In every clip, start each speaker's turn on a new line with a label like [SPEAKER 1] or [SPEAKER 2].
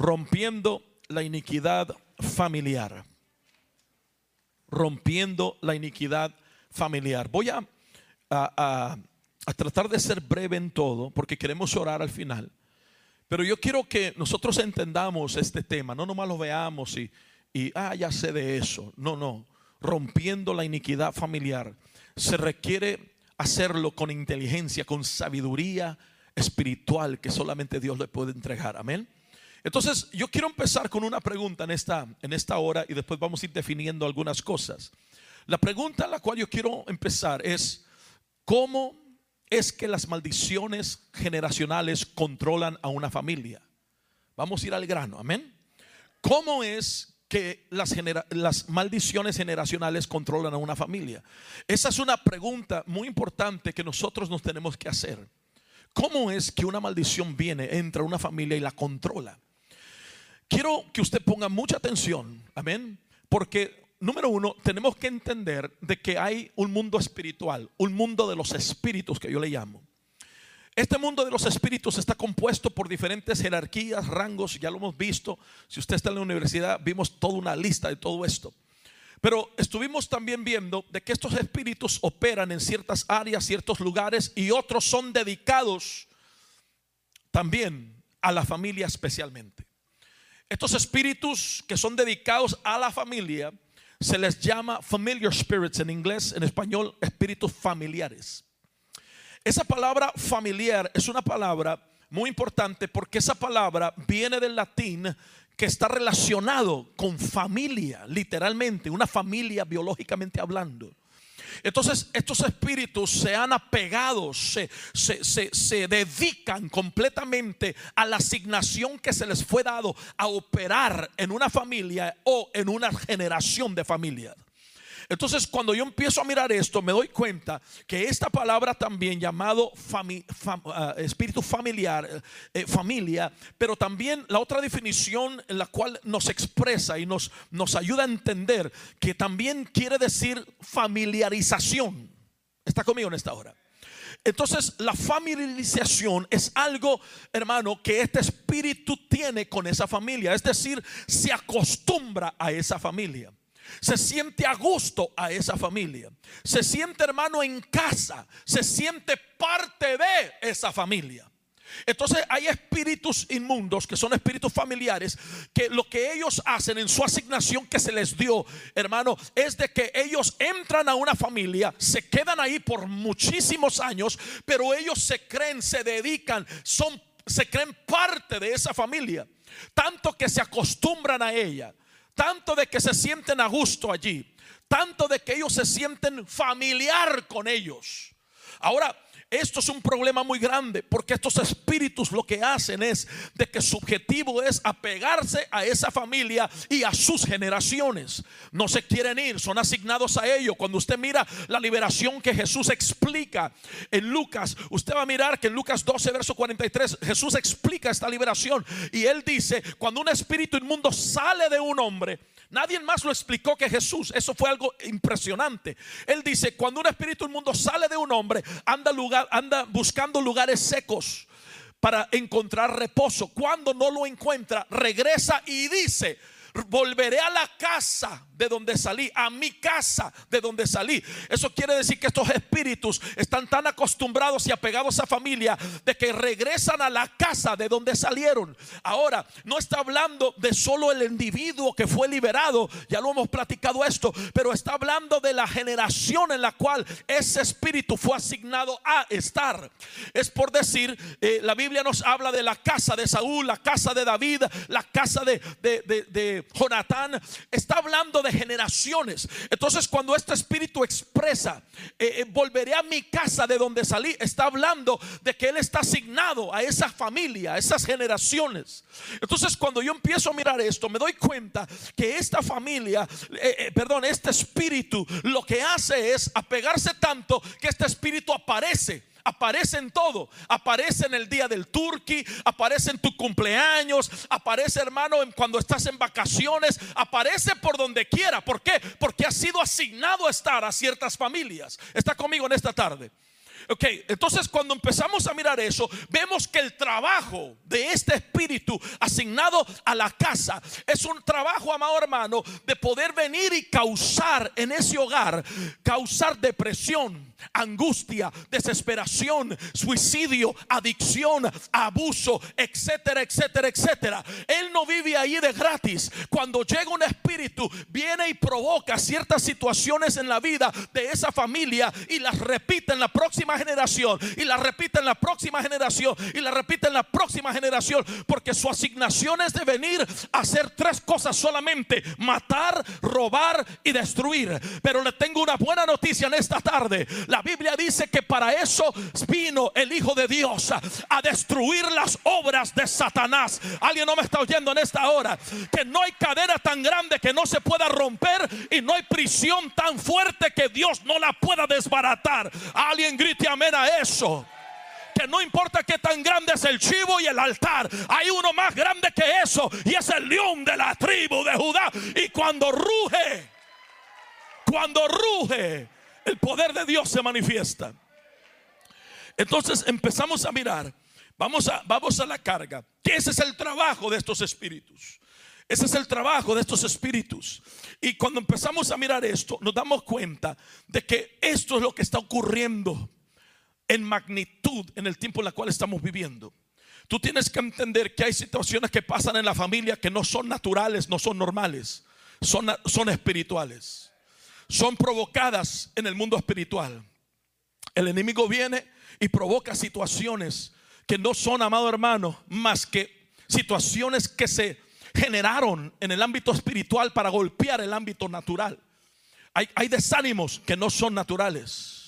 [SPEAKER 1] rompiendo la iniquidad familiar. Rompiendo la iniquidad familiar. Voy a, a, tratar de ser breve en todo porque queremos orar al final. Pero yo quiero que nosotros entendamos este tema, no nomás lo veamos y, y, ah, ya sé de eso. No, no. Rompiendo la iniquidad familiar. Se requiere hacerlo con inteligencia, con sabiduría espiritual que solamente Dios le puede entregar. Amén. Entonces, yo quiero empezar con una pregunta en esta, en esta hora y después vamos a ir definiendo algunas cosas. La pregunta a la cual yo quiero empezar es, ¿cómo es que las maldiciones generacionales controlan a una familia? Vamos a ir al grano, amén. ¿Cómo es que las, las, maldiciones generacionales controlan a una familia? Esa es una pregunta muy importante que nosotros nos tenemos que hacer. ¿Cómo es que una maldición viene, entra a una familia y la controla? Quiero que usted ponga mucha atención, amén, porque número uno, tenemos que entender de que hay un mundo espiritual, un mundo de los espíritus que yo le llamo. Este mundo de los espíritus está compuesto por diferentes jerarquías, rangos, ya lo hemos visto. Si usted está en la universidad, vimos toda una lista de todo esto. Pero estuvimos también viendo de que estos espíritus operan en ciertas áreas, ciertos lugares y otros son dedicados también a la familia especialmente. Estos espíritus que son dedicados a la familia se les llama familiar spirits en inglés, en español, espíritus familiares. Esa palabra familiar es una palabra muy importante porque esa palabra viene del latín que está relacionado con familia, literalmente, una familia biológicamente hablando. Entonces estos espíritus se han apegado, se, se, dedican completamente a la asignación que se les fue dado a operar en una familia o en una generación de familias. Entonces, cuando yo empiezo a mirar esto, me doy cuenta que esta palabra también llamado ah, espíritu familiar, eh, familia, pero también la otra definición en la cual nos expresa y nos, nos ayuda a entender que también quiere decir familiarización. ¿Está conmigo en esta hora? Entonces, la familiarización es algo, hermano, que este espíritu tiene con esa familia. Es decir, se acostumbra a esa familia se siente a gusto a esa familia, se siente hermano en casa, se siente parte de esa familia. Entonces hay espíritus inmundos que son espíritus familiares que lo que ellos hacen en su asignación que se les dio, hermano, es de que ellos entran a una familia, se quedan ahí por muchísimos años, pero ellos se creen, se dedican, son se creen parte de esa familia, tanto que se acostumbran a ella tanto de que se sienten a gusto allí, tanto de que ellos se sienten familiar con ellos. Ahora, esto es un problema muy grande porque estos espíritus lo que hacen es de que su objetivo es apegarse a esa familia y a sus generaciones. No se quieren ir, son asignados a ello. Cuando usted mira la liberación que Jesús explica en Lucas, usted va a mirar que en Lucas 12, verso 43, Jesús explica esta liberación y él dice, cuando un espíritu inmundo sale de un hombre, Nadie más lo explicó que Jesús. Eso fue algo impresionante. Él dice, cuando un espíritu inmundo sale de un hombre, anda, lugar, anda buscando lugares secos para encontrar reposo. Cuando no lo encuentra, regresa y dice, volveré a la casa de donde salí, a mi casa de donde salí. Eso quiere decir que estos espíritus están tan acostumbrados y apegados a familia de que regresan a la casa de donde salieron. Ahora, no está hablando de solo el individuo que fue liberado, ya lo hemos platicado esto, pero está hablando de la generación en la cual ese espíritu fue asignado a estar. Es por decir, eh, la Biblia nos habla de la casa de Saúl, la casa de David, la casa de, de Jonatán, está hablando de generaciones. Entonces cuando este espíritu expresa, eh, eh, volveré a mi casa de donde salí, está hablando de que él está asignado a esa familia, a esas generaciones. Entonces cuando yo empiezo a mirar esto, me doy cuenta que esta familia, eh, perdón, este espíritu lo que hace es apegarse tanto que este espíritu aparece aparece en todo. Aparece en el día del turqui, aparece en tu cumpleaños, aparece hermano cuando estás en vacaciones, aparece por donde quiera. ¿Por qué? Porque ha sido asignado a estar a ciertas familias. Está conmigo en esta tarde. Ok, entonces cuando empezamos a mirar eso, vemos que el trabajo de este espíritu asignado a la casa es un trabajo, amado hermano, de poder venir y causar en ese hogar, causar depresión, angustia, desesperación, suicidio, adicción, abuso, etcétera, etcétera, etcétera. Él no vive ahí de gratis. Cuando llega un espíritu, viene y provoca ciertas situaciones en la vida de esa familia y las repite en la próxima generación y las repite en la próxima generación y las repite en la próxima generación porque su asignación es de venir a hacer tres cosas solamente, matar, robar y destruir. Pero le tengo una buena noticia en esta tarde. La Biblia dice que para eso vino el Hijo de Dios a destruir las obras de Satanás. Alguien no me está oyendo en esta hora. Que no hay cadena tan grande que no se pueda romper y no hay prisión tan fuerte que Dios no la pueda desbaratar. Alguien grite amén a eso que no importa que tan grande es el chivo y el altar, hay uno más grande que eso y es el león de la tribu de Judá. Y cuando ruge, cuando ruge, el poder de Dios se manifiesta. Entonces empezamos a mirar, vamos a, vamos a la carga, que ese es el trabajo de estos espíritus. Ese es el trabajo de estos espíritus. Y cuando empezamos a mirar esto, nos damos cuenta de que esto es lo que está ocurriendo en magnitud en el tiempo en el cual estamos viviendo. Tú tienes que entender que hay situaciones que pasan en la familia que no son naturales, no son normales, son, son espirituales son provocadas en el mundo espiritual. El enemigo viene y provoca situaciones que no son, amado hermano, más que situaciones que se generaron en el ámbito espiritual para golpear el ámbito natural. Hay, hay desánimos que no son naturales.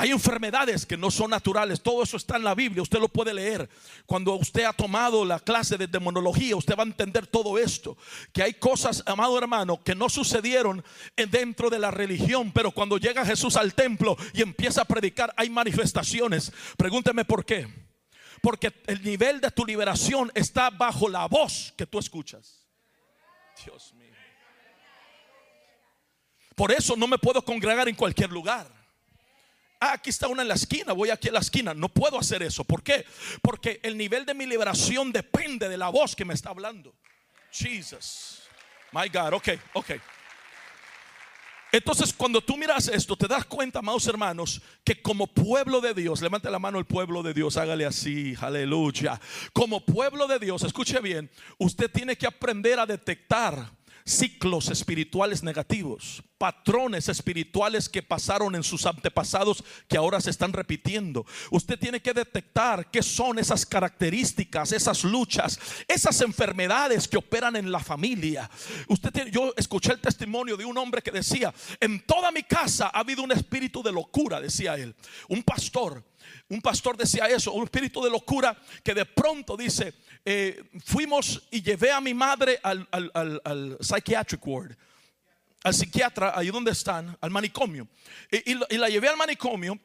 [SPEAKER 1] Hay enfermedades que no son naturales. Todo eso está en la Biblia. Usted lo puede leer. Cuando usted ha tomado la clase de demonología, usted va a entender todo esto. Que hay cosas, amado hermano, que no sucedieron dentro de la religión. Pero cuando llega Jesús al templo y empieza a predicar, hay manifestaciones. Pregúnteme por qué. Porque el nivel de tu liberación está bajo la voz que tú escuchas. Dios mío. Por eso no me puedo congregar en cualquier lugar. Ah, aquí está una en la esquina, voy aquí a la esquina. No puedo hacer eso. ¿Por qué? Porque el nivel de mi liberación depende de la voz que me está hablando. Jesus. My God, ok, ok. Entonces, cuando tú miras esto, te das cuenta, amados hermanos, que como pueblo de Dios, levante la mano el pueblo de Dios, hágale así, aleluya. Como pueblo de Dios, escuche bien, usted tiene que aprender a detectar ciclos espirituales negativos, patrones espirituales que pasaron en sus antepasados que ahora se están repitiendo. Usted tiene que detectar qué son esas características, esas luchas, esas enfermedades que operan en la familia. Usted yo escuché el testimonio de un hombre que decía, "En toda mi casa ha habido un espíritu de locura", decía él. Un pastor un pastor decía eso, un espíritu de locura que de pronto dice, eh, fuimos y llevé a mi madre al, al, psychiatric ward, al psiquiatra, ahí donde están, al manicomio. Y, y, la llevé al manicomio.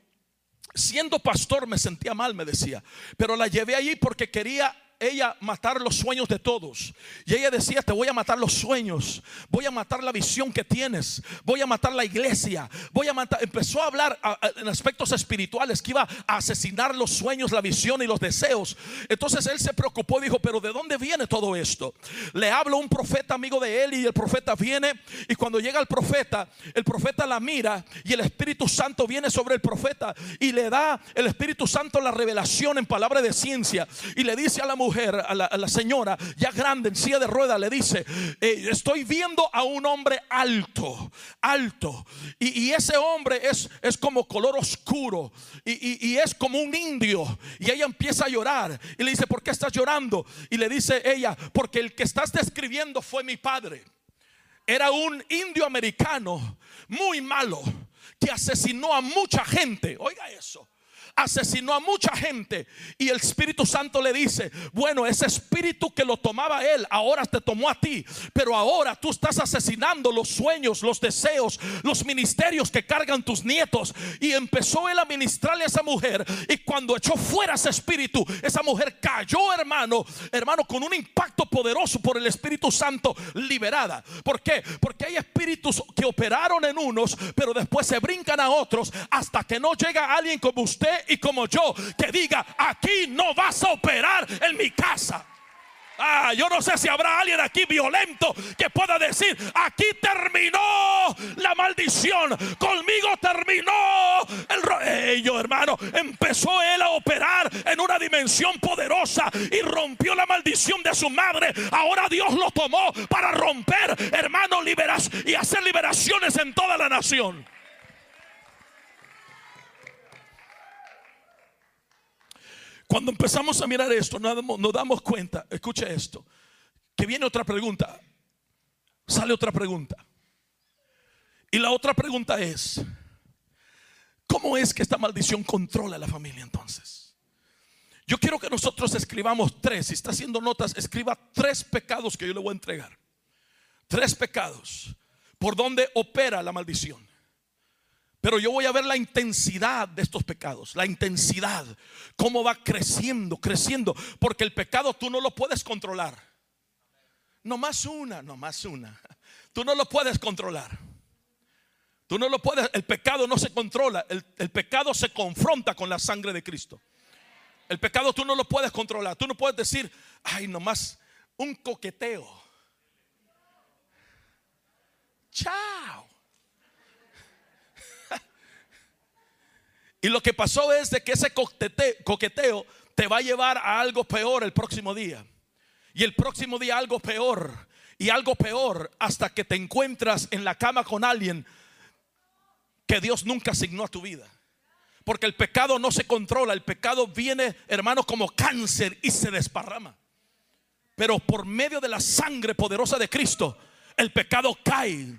[SPEAKER 1] Siendo pastor me sentía mal, me decía, pero la llevé allí porque quería ella matar los sueños de todos. Y ella decía, te voy a matar los sueños, voy a matar la visión que tienes, voy a matar la iglesia, voy a matar... Empezó a hablar en aspectos espirituales que iba a asesinar los sueños, la visión y los deseos. Entonces él se preocupó y dijo, pero ¿de dónde viene todo esto? Le hablo un profeta amigo de él y el profeta viene y cuando llega el profeta, el profeta la mira y el Espíritu Santo viene sobre el profeta y le da el Espíritu Santo la revelación en palabra de ciencia y le dice a la mujer, a la, señora, ya grande, en silla de rueda, le dice, eh, estoy viendo a un hombre alto, alto. Y, ese hombre es, es como color oscuro y, y, es como un indio. Y ella empieza a llorar y le dice, ¿por qué estás llorando? Y le dice ella, porque el que estás describiendo fue mi padre. Era un indio americano muy malo que asesinó a mucha gente. Oiga eso asesinó a mucha gente y el Espíritu Santo le dice, bueno, ese espíritu que lo tomaba él, ahora te tomó a ti, pero ahora tú estás asesinando los sueños, los deseos, los ministerios que cargan tus nietos. Y empezó él a ministrarle a esa mujer y cuando echó fuera ese espíritu, esa mujer cayó, hermano, hermano, con un impacto poderoso por el Espíritu Santo liberada. ¿Por qué? Porque hay espíritus que operaron en unos, pero después se brincan a otros hasta que no llega alguien como usted y como yo que diga, aquí no vas a operar en mi casa. Ah, yo no sé si habrá alguien aquí violento que pueda decir, aquí terminó la maldición, conmigo terminó el rollo, hermano. Empezó él a operar en una dimensión poderosa y rompió la maldición de su madre. Ahora Dios lo tomó para romper, hermano, liberas y hacer liberaciones en toda la nación. Cuando empezamos a mirar esto, nos damos, cuenta, escucha esto, que viene otra pregunta, sale otra pregunta. Y la otra pregunta es, ¿cómo es que esta maldición controla a la familia entonces? Yo quiero que nosotros escribamos tres, si está haciendo notas, escriba tres pecados que yo le voy a entregar. Tres pecados por donde opera la maldición. Pero yo voy a ver la intensidad de estos pecados, la intensidad, cómo va creciendo, creciendo, porque el pecado tú no lo puedes controlar. No más una, no más una. Tú no lo puedes controlar. Tú no lo puedes, el pecado no se controla, el, el pecado se confronta con la sangre de Cristo. El pecado tú no lo puedes controlar. Tú no puedes decir, ay, nomás un coqueteo. Chao. Y lo que pasó es de que ese coqueteo te va a llevar a algo peor el próximo día. Y el próximo día algo peor. Y algo peor hasta que te encuentras en la cama con alguien que Dios nunca asignó a tu vida. Porque el pecado no se controla. El pecado viene, hermano, como cáncer y se desparrama. Pero por medio de la sangre poderosa de Cristo, el pecado cae.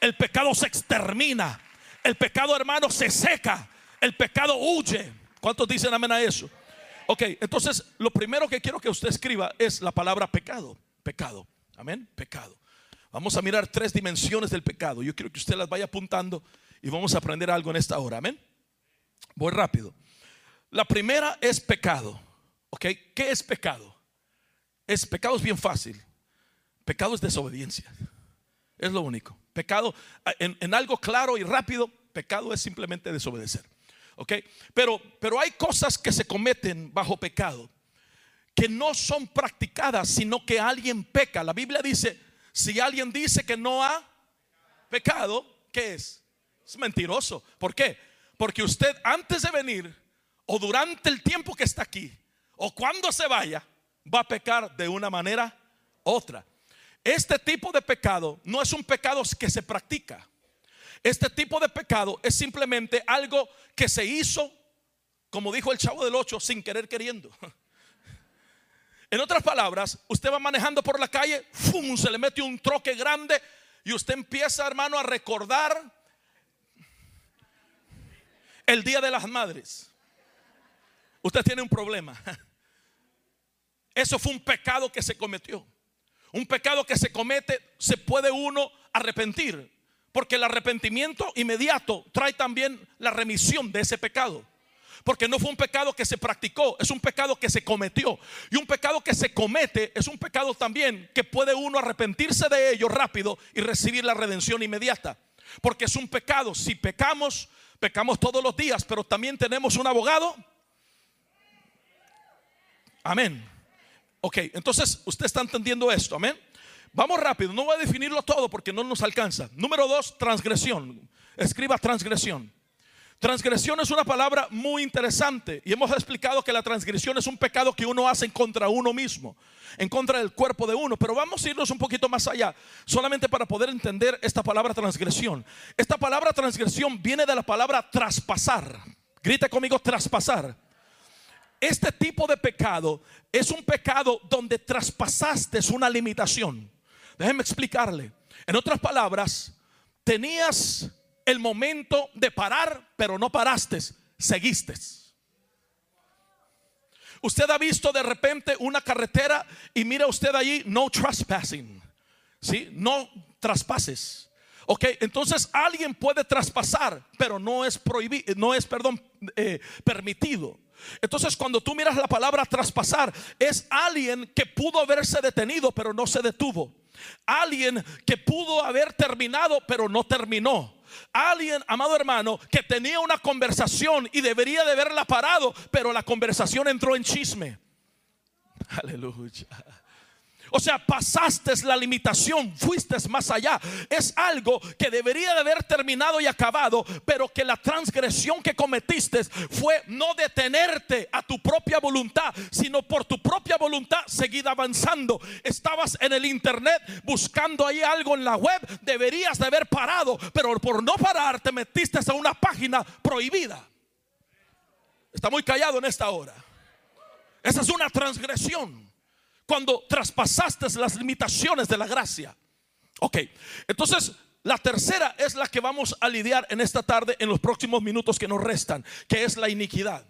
[SPEAKER 1] El pecado se extermina. El pecado, hermano, se seca el pecado huye. ¿Cuántos dicen amén a eso? Ok, entonces lo primero que quiero que usted escriba es la palabra pecado. Pecado. Amén. Pecado. Vamos a mirar tres dimensiones del pecado. Yo quiero que usted las vaya apuntando y vamos a aprender algo en esta hora. Amén. Voy rápido. La primera es pecado. Ok, ¿qué es pecado? Es pecado es bien fácil. Pecado es desobediencia. Es lo único. Pecado en, en algo claro y rápido. Pecado es simplemente desobedecer. ¿Ok? Pero, pero hay cosas que se cometen bajo pecado que no son practicadas, sino que alguien peca. La Biblia dice, si alguien dice que no ha pecado, ¿qué es? Es mentiroso. ¿Por qué? Porque usted antes de venir o durante el tiempo que está aquí o cuando se vaya, va a pecar de una manera u otra. Este tipo de pecado no es un pecado que se practica. Este tipo de pecado es simplemente algo que se hizo, como dijo el chavo del 8, sin querer queriendo. En otras palabras, usted va manejando por la calle, ¡fum! se le mete un troque grande y usted empieza, hermano, a recordar el Día de las Madres. Usted tiene un problema. Eso fue un pecado que se cometió. Un pecado que se comete, se puede uno arrepentir. Porque el arrepentimiento inmediato trae también la remisión de ese pecado. Porque no fue un pecado que se practicó, es un pecado que se cometió. Y un pecado que se comete es un pecado también que puede uno arrepentirse de ello rápido y recibir la redención inmediata. Porque es un pecado. Si pecamos, pecamos todos los días, pero también tenemos un abogado. Amén. Ok, entonces usted está entendiendo esto, amén. Vamos rápido, no voy a definirlo todo porque no nos alcanza. Número dos, transgresión. Escriba transgresión. Transgresión es una palabra muy interesante y hemos explicado que la transgresión es un pecado que uno hace en contra uno mismo, en contra del cuerpo de uno. Pero vamos a irnos un poquito más allá, solamente para poder entender esta palabra transgresión. Esta palabra transgresión viene de la palabra traspasar. Grita conmigo, traspasar. Este tipo de pecado es un pecado donde traspasaste una limitación. Déjeme explicarle. En otras palabras, tenías el momento de parar, pero no paraste, seguiste. Usted ha visto de repente una carretera y mira usted allí, no trespassing. ¿Sí? No traspases. Ok, entonces alguien puede traspasar, pero no es prohibido, no es, perdón, eh, permitido. Entonces cuando tú miras la palabra traspasar, es alguien que pudo haberse detenido, pero no se detuvo. Alguien que pudo haber terminado, pero no terminó. Alguien, amado hermano, que tenía una conversación y debería de haberla parado, pero la conversación entró en chisme. Aleluya. O sea, pasaste la limitación, fuiste más allá. Es algo que debería de haber terminado y acabado, pero que la transgresión que cometiste fue no detenerte a tu propia voluntad, sino por tu propia voluntad seguir avanzando. Estabas en el internet buscando ahí algo en la web, deberías de haber parado, pero por no parar te metiste a una página prohibida. Está muy callado en esta hora. Esa es una transgresión cuando traspasaste las limitaciones de la gracia. Ok, entonces la tercera es la que vamos a lidiar en esta tarde, en los próximos minutos que nos restan, que es la iniquidad.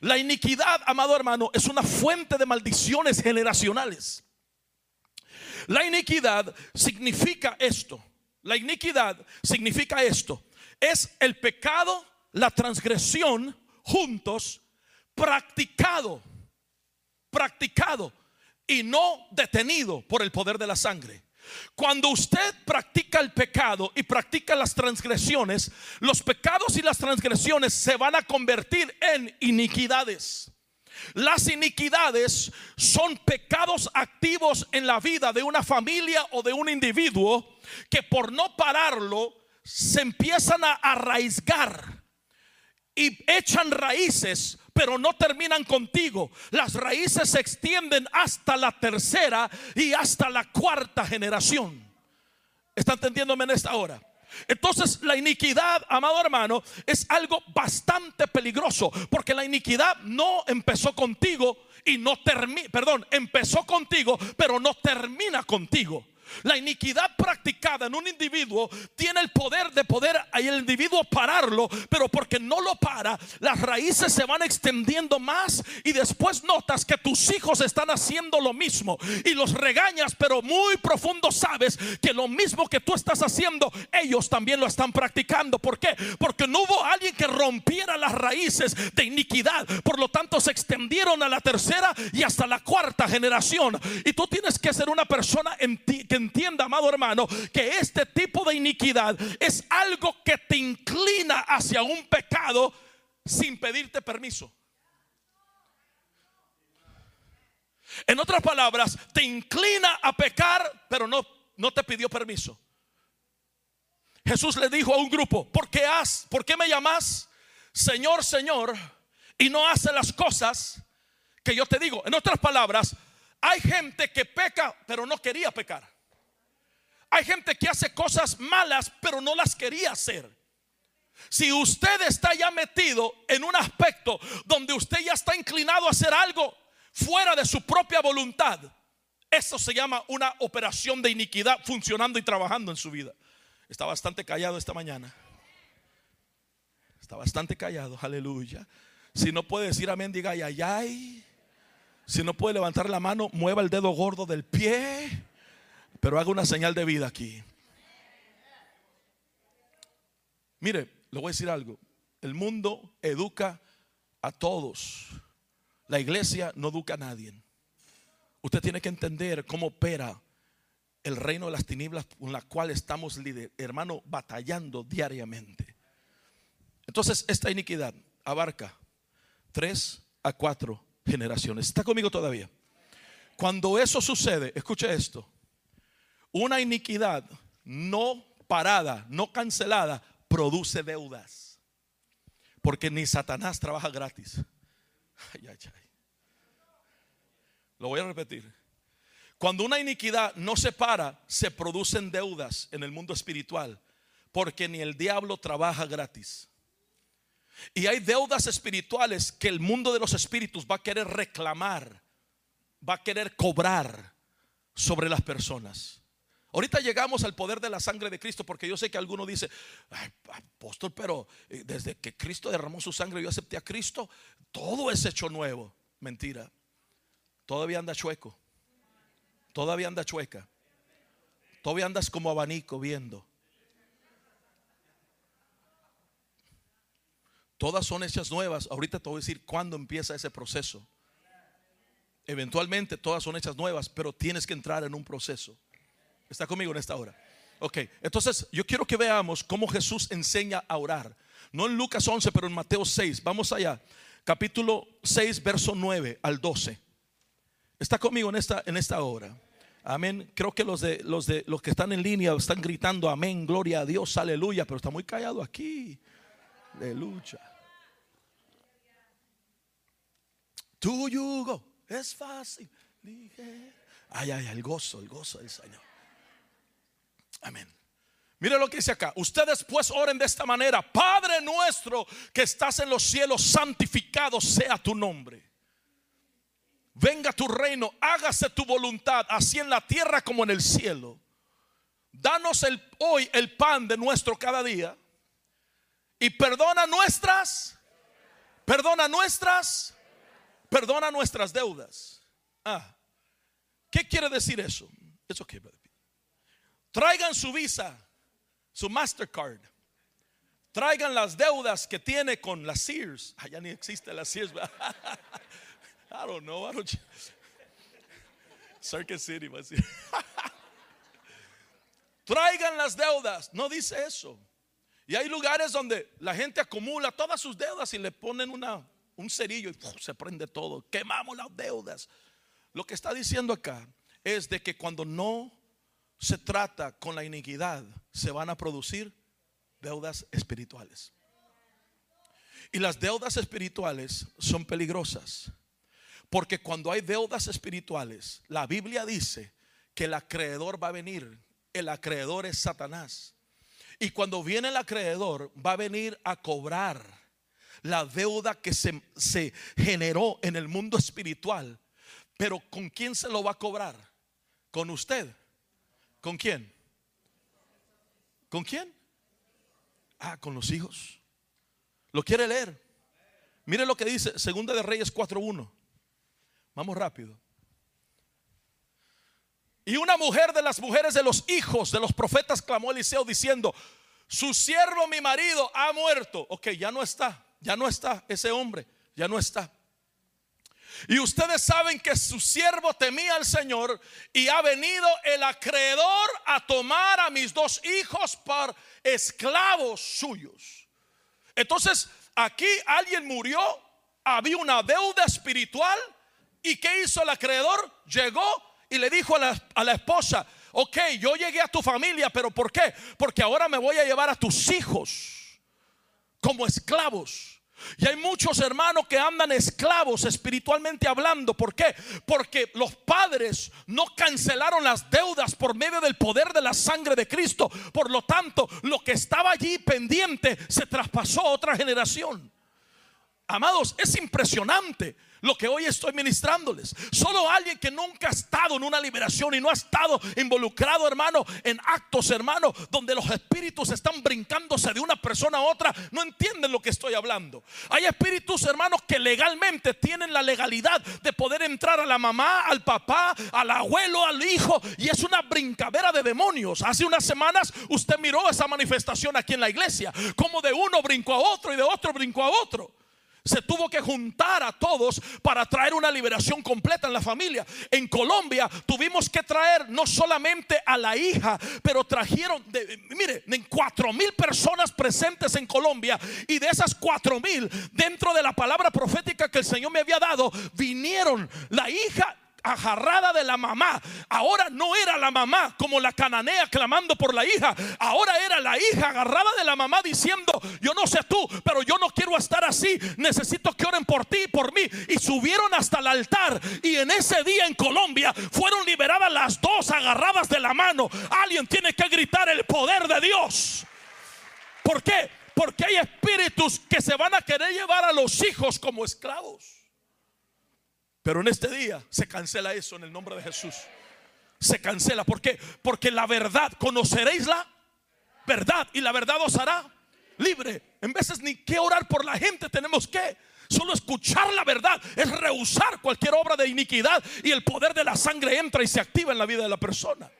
[SPEAKER 1] La iniquidad, amado hermano, es una fuente de maldiciones generacionales. La iniquidad significa esto. La iniquidad significa esto. Es el pecado, la transgresión juntos practicado. Practicado y no detenido por el poder de la sangre. Cuando usted practica el pecado y practica las transgresiones, los pecados y las transgresiones se van a convertir en iniquidades. Las iniquidades son pecados activos en la vida de una familia o de un individuo que por no pararlo se empiezan a arraizgar y echan raíces pero no terminan contigo. Las raíces se extienden hasta la tercera y hasta la cuarta generación. ¿Está entendiéndome en esta hora? Entonces la iniquidad, amado hermano, es algo bastante peligroso, porque la iniquidad no empezó contigo y no termina, perdón, empezó contigo, pero no termina contigo. La iniquidad practicada en un individuo tiene el poder de poder el individuo pararlo, pero porque no lo para, las raíces se van extendiendo más y después notas que tus hijos están haciendo lo mismo y los regañas, pero muy profundo sabes que lo mismo que tú estás haciendo, ellos también lo están practicando. ¿Por qué? Porque no hubo alguien que rompiera las raíces de iniquidad, por lo tanto se extendieron a la tercera y hasta la cuarta generación. Y tú tienes que ser una persona en ti que entienda, amado hermano, que este tipo de iniquidad es algo que te inclina hacia un pecado sin pedirte permiso. En otras palabras, te inclina a pecar, pero no, no te pidió permiso. Jesús le dijo a un grupo, ¿por qué, has, ¿por qué me llamas Señor, Señor y no hace las cosas que yo te digo? En otras palabras, hay gente que peca, pero no quería pecar. Hay gente que hace cosas malas, pero no las quería hacer. Si usted está ya metido en un aspecto donde usted ya está inclinado a hacer algo fuera de su propia voluntad, eso se llama una operación de iniquidad funcionando y trabajando en su vida. Está bastante callado esta mañana. Está bastante callado, aleluya. Si no puede decir amén, diga ay, ay, ay. Si no puede levantar la mano, mueva el dedo gordo del pie. Pero haga una señal de vida aquí. Mire, le voy a decir algo. El mundo educa a todos. La iglesia no educa a nadie. Usted tiene que entender cómo opera el reino de las tinieblas con la cual estamos, hermano, batallando diariamente. Entonces, esta iniquidad abarca tres a cuatro generaciones. ¿Está conmigo todavía? Cuando eso sucede, escuche esto. Una iniquidad no parada, no cancelada, produce deudas. Porque ni Satanás trabaja gratis. Lo voy a repetir. Cuando una iniquidad no se para, se producen deudas en el mundo espiritual. Porque ni el diablo trabaja gratis. Y hay deudas espirituales que el mundo de los espíritus va a querer reclamar, va a querer cobrar sobre las personas. Ahorita llegamos al poder de la sangre de Cristo porque yo sé que alguno dice, apóstol, pero eh, desde que Cristo derramó su sangre yo acepté a Cristo, todo es hecho nuevo. Mentira. Todavía anda chueco. Todavía anda chueca. Todavía andas como abanico viendo. Todas son hechas nuevas. Ahorita te voy a decir cuándo empieza ese proceso. Eventualmente todas son hechas nuevas, pero tienes que entrar en un proceso. ¿Está conmigo en esta hora? Ok, entonces yo quiero que veamos cómo Jesús enseña a orar. No en Lucas 11, pero en Mateo 6. Vamos allá. Capítulo 6, verso 9 al 12. Está conmigo en esta, en esta hora. Amén. Creo que los de, los de los que están en línea están gritando amén, gloria a Dios, aleluya, pero está muy callado aquí. Aleluya. Tu yugo es fácil. Ay, ay, el gozo, el gozo del Señor. Amén. Mire lo que dice acá. Ustedes pues oren de esta manera. Padre nuestro que estás en los cielos, santificado sea tu nombre. Venga tu reino, hágase tu voluntad, así en la tierra como en el cielo. Danos el, hoy el pan de nuestro cada día. Y perdona nuestras, perdona nuestras, perdona nuestras deudas. Ah, ¿qué quiere decir eso? Eso que Traigan su visa, su Mastercard. Traigan las deudas que tiene con la Sears. Allá ni existe la Sears. I don't know. I don't. Circuit City Traigan las deudas. No dice eso. Y hay lugares donde la gente acumula todas sus deudas y le ponen una, un cerillo y se prende todo. Quemamos las deudas. Lo que está diciendo acá es de que cuando no se trata con la iniquidad, se van a producir deudas espirituales. Y las deudas espirituales son peligrosas. Porque cuando hay deudas espirituales, la Biblia dice que el acreedor va a venir. El acreedor es Satanás. Y cuando viene el acreedor, va a venir a cobrar la deuda que se, se generó en el mundo espiritual. Pero ¿con quién se lo va a cobrar? ¿Con usted? ¿Con quién? ¿Con quién? Ah, con los hijos. ¿Lo quiere leer? Mire lo que dice Segunda de Reyes 4.1. Vamos rápido. Y una mujer de las mujeres de los hijos de los profetas clamó a Eliseo diciendo, su siervo, mi marido, ha muerto. Ok, ya no está, ya no está ese hombre, ya no está. Y ustedes saben que su siervo temía al Señor y ha venido el acreedor a tomar a mis dos hijos por esclavos suyos. Entonces, aquí alguien murió, había una deuda espiritual ¿Y qué hizo el acreedor? Llegó y le dijo a la, a la esposa, ok, yo llegué a tu familia, pero ¿por qué? Porque ahora me voy a llevar a tus hijos como esclavos. Y hay muchos hermanos que andan esclavos espiritualmente hablando. ¿Por qué? Porque los padres no cancelaron las deudas por medio del poder de la sangre de Cristo. Por lo tanto, lo que estaba allí pendiente se traspasó a otra generación. Amados, es impresionante lo que hoy estoy ministrándoles. Solo alguien que nunca ha estado en una liberación y no ha estado involucrado, hermano, en actos, hermano, donde los espíritus están brincándose de una persona a otra, no entienden lo que estoy hablando. Hay espíritus, hermanos, que legalmente tienen la legalidad de poder entrar a la mamá, al papá, al abuelo, al hijo, y es una brincadera de demonios. Hace unas semanas usted miró esa manifestación aquí en la iglesia, como de uno brincó a otro y de otro brincó a otro se tuvo que juntar a todos para traer una liberación completa en la familia. En Colombia tuvimos que traer no solamente a la hija, pero trajeron, mire, en cuatro mil personas presentes en Colombia y de esas cuatro mil, dentro de la palabra profética que el Señor me había dado, vinieron la hija agarrada de la mamá. Ahora no era la mamá como la cananea clamando por la hija. Ahora era la hija agarrada de la mamá diciendo, yo no sé tú, pero yo no quiero estar así. Necesito que oren por ti y por mí. Y subieron hasta el altar. Y en ese día en Colombia fueron liberadas las dos agarradas de la mano. Alguien tiene que gritar el poder de Dios. ¿Por qué? Porque hay espíritus que se van a querer llevar a los hijos como esclavos. Pero en este día se cancela eso en el nombre de Jesús. Se cancela. ¿Por qué? Porque la verdad, conoceréis la verdad y la verdad os hará libre. En veces ni que orar por la gente tenemos que. Solo escuchar la verdad es rehusar cualquier obra de iniquidad y el poder de la sangre entra y se activa en la vida de la persona.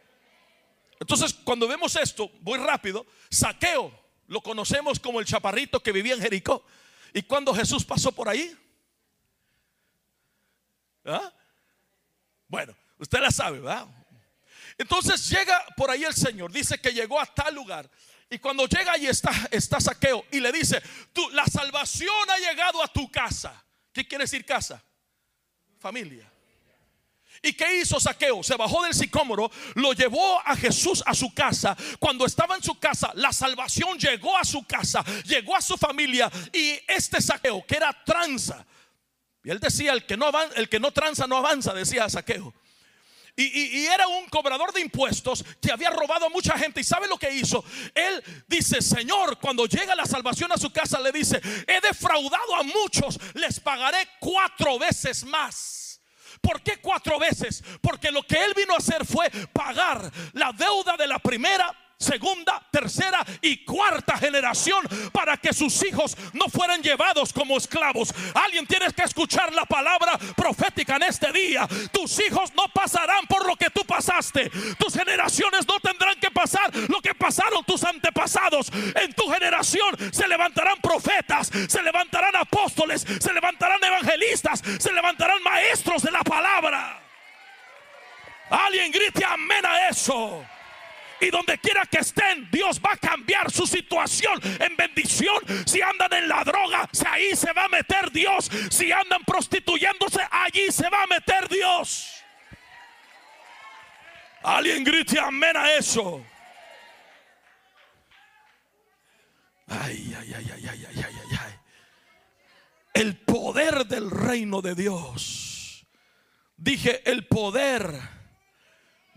[SPEAKER 1] Entonces, cuando vemos esto, voy rápido, saqueo, lo conocemos como el chaparrito que vivía en Jericó. Y cuando Jesús pasó por ahí, ¿ah? bueno, usted la sabe, ¿verdad? Entonces llega por ahí el Señor, dice que llegó a tal lugar. Y cuando llega ahí está, está saqueo y le dice, la salvación ha llegado a tu casa. ¿Qué quiere decir casa? Familia. ¿Y qué hizo Saqueo? Se bajó del sicómoro, lo llevó a Jesús a su casa. Cuando estaba en su casa, la salvación llegó a su casa, llegó a su familia. Y este Saqueo, que era tranza, y él decía: el que no, el que no tranza no avanza, decía Saqueo. Y, y, era un cobrador de impuestos que había robado a mucha gente. ¿Y sabe lo que hizo? Él dice, Señor, cuando llega la salvación a su casa, le dice, he defraudado a muchos, les pagaré cuatro veces más. ¿Por qué cuatro veces? Porque lo que él vino a hacer fue pagar la deuda de la primera segunda, tercera y cuarta generación para que sus hijos no fueran llevados como esclavos. Alguien tiene que escuchar la palabra profética en este día. Tus hijos no pasarán por lo que tú pasaste. Tus generaciones no tendrán que pasar lo que pasaron tus antepasados. En tu generación se levantarán profetas, se levantarán apóstoles, se levantarán evangelistas, se levantarán maestros de la palabra. Alguien grite amén a eso. Y donde quiera que estén, Dios va a cambiar su situación en bendición. Si andan en la droga, ahí se va a meter Dios. Si andan prostituyéndose, allí se va a meter Dios. Alguien grite amén a eso. Ay, ay, ay, ay, ay, ay, ay, ay. El poder del reino de Dios. Dije, el poder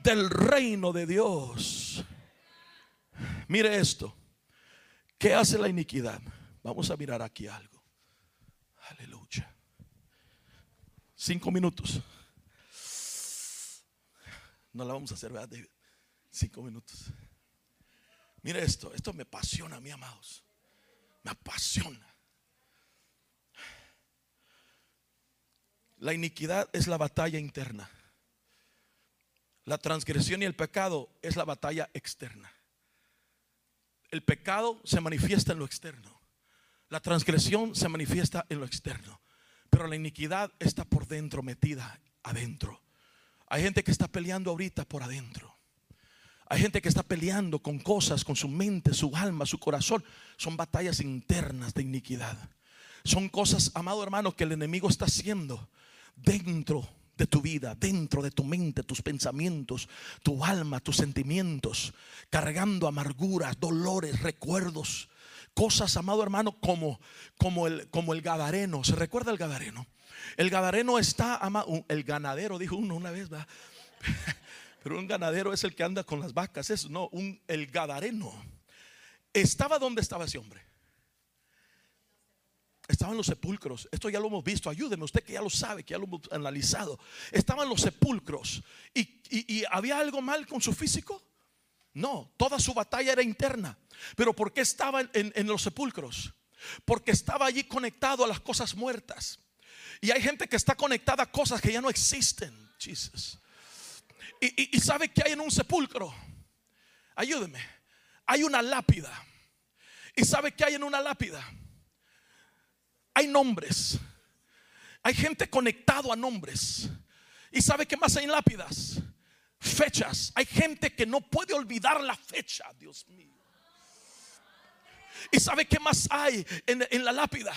[SPEAKER 1] del reino de Dios. Mire esto. ¿Qué hace la iniquidad? Vamos a mirar aquí algo. Aleluya. Cinco minutos. No la vamos a hacer, ¿verdad, Cinco minutos. Mire esto. Esto me apasiona, mi amados. Me apasiona. La iniquidad es la batalla interna. La transgresión y el pecado es la batalla externa. El pecado se manifiesta en lo externo. La transgresión se manifiesta en lo externo. Pero la iniquidad está por dentro, metida adentro. Hay gente que está peleando ahorita por adentro. Hay gente que está peleando con cosas, con su mente, su alma, su corazón. Son batallas internas de iniquidad. Son cosas, amado hermano, que el enemigo está haciendo dentro de tu vida, dentro de tu mente, tus pensamientos, tu alma, tus sentimientos, cargando amarguras, dolores, recuerdos, cosas, amado hermano, como, como, el, como el gadareno. ¿Se recuerda el gadareno? El gadareno está, el ganadero, dijo uno una vez, ¿verdad? Pero un ganadero es el que anda con las vacas, eso no, un, el gadareno. Estaba donde estaba ese hombre Estaban los sepulcros. Esto ya lo hemos visto. Ayúdeme, usted que ya lo sabe, que ya lo hemos analizado. Estaban los sepulcros. ¿Y, había algo mal con su físico? No, toda su batalla era interna. Pero ¿por qué estaba en, los sepulcros? Porque estaba allí conectado a las cosas muertas. Y hay gente que está conectada a cosas que ya no existen. Jesus. Y, y sabe que hay en un sepulcro. Ayúdeme. Hay una lápida. ¿Y sabe que hay en una lápida? Hay nombres. Hay gente conectado a nombres. ¿Y sabe qué más hay en lápidas? Fechas. Hay gente que no puede olvidar la fecha, Dios mío. ¿Y sabe qué más hay en, en la lápida?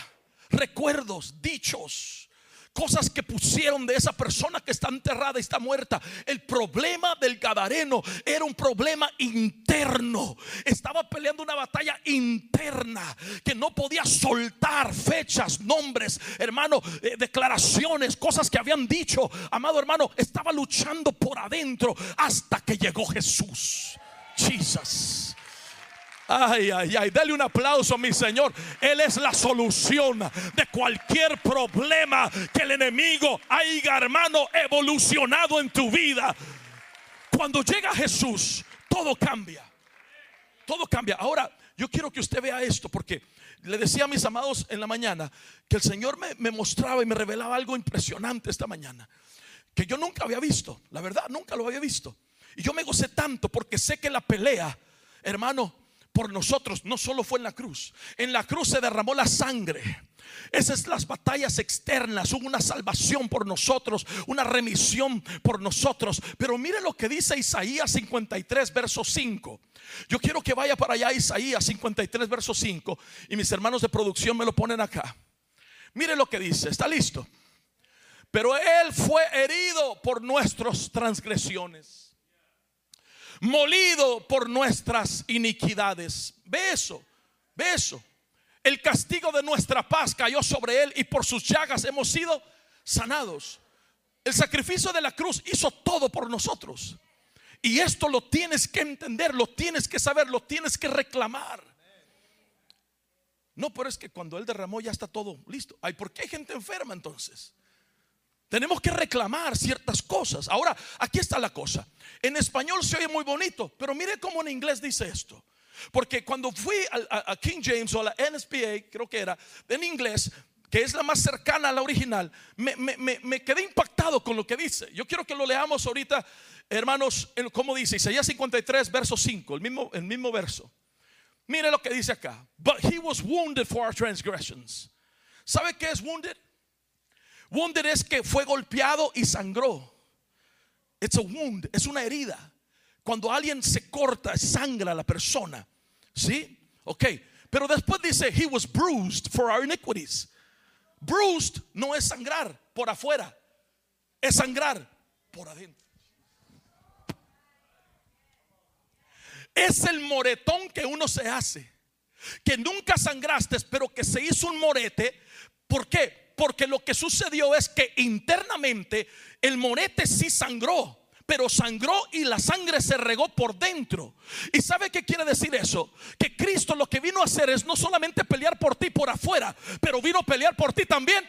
[SPEAKER 1] Recuerdos, dichos, cosas que pusieron de esa persona que está enterrada y está muerta. El problema del Gadareno era un problema interno. Estaba peleando una batalla interna que no podía soltar fechas, nombres, hermano, eh, declaraciones, cosas que habían dicho. Amado hermano, estaba luchando por adentro hasta que llegó Jesús. Jesus. Ay, ay, ay, dale un aplauso mi Señor. Él es la solución de cualquier problema que el enemigo haya, hermano, evolucionado en tu vida. Cuando llega Jesús, todo cambia. Todo cambia. Ahora, yo quiero que usted vea esto porque le decía a mis amados en la mañana que el Señor me, me mostraba y me revelaba algo impresionante esta mañana que yo nunca había visto, la verdad, nunca lo había visto. Y yo me gocé tanto porque sé que la pelea, hermano, por nosotros no solo fue en la cruz, en la cruz se derramó la sangre. Esas son las batallas externas, hubo una salvación por nosotros, una remisión por nosotros. Pero mire lo que dice Isaías 53, verso 5. Yo quiero que vaya para allá Isaías 53, verso 5. Y mis hermanos de producción me lo ponen acá. Mire lo que dice, ¿está listo? Pero Él fue herido por nuestras transgresiones, molido por nuestras iniquidades. Ve eso, ve eso. El castigo de nuestra paz cayó sobre Él y por sus llagas hemos sido sanados. El sacrificio de la cruz hizo todo por nosotros. Y esto lo tienes que entender, lo tienes que saber, lo tienes que reclamar. No, pero es que cuando Él derramó ya está todo listo. Ay, ¿por qué hay gente enferma entonces? Tenemos que reclamar ciertas cosas. Ahora, aquí está la cosa. En español se oye muy bonito, pero mire cómo en inglés dice esto. Porque cuando fui a, King James o a la NSPA, creo que era, en inglés, que es la más cercana a la original, me, quedé impactado con lo que dice. Yo quiero que lo leamos ahorita, hermanos, como dice Isaías 53, verso 5, el mismo, el mismo verso. Mire lo que dice acá. But he was wounded for our transgressions. ¿Sabe qué es wounded? Wounded es que fue golpeado y sangró. It's a wound, es una herida. Cuando alguien se corta, sangra a la persona. ¿Sí? Ok. Pero después dice, He was bruised for our iniquities. Bruised no es sangrar por afuera, es sangrar por adentro. Es el moretón que uno se hace. Que nunca sangraste, pero que se hizo un morete. ¿Por qué? Porque lo que sucedió es que internamente el morete sí sangró pero sangró y la sangre se regó por dentro. ¿Y sabe qué quiere decir eso? Que Cristo lo que vino a hacer es no solamente pelear por ti por afuera, pero vino a pelear por ti también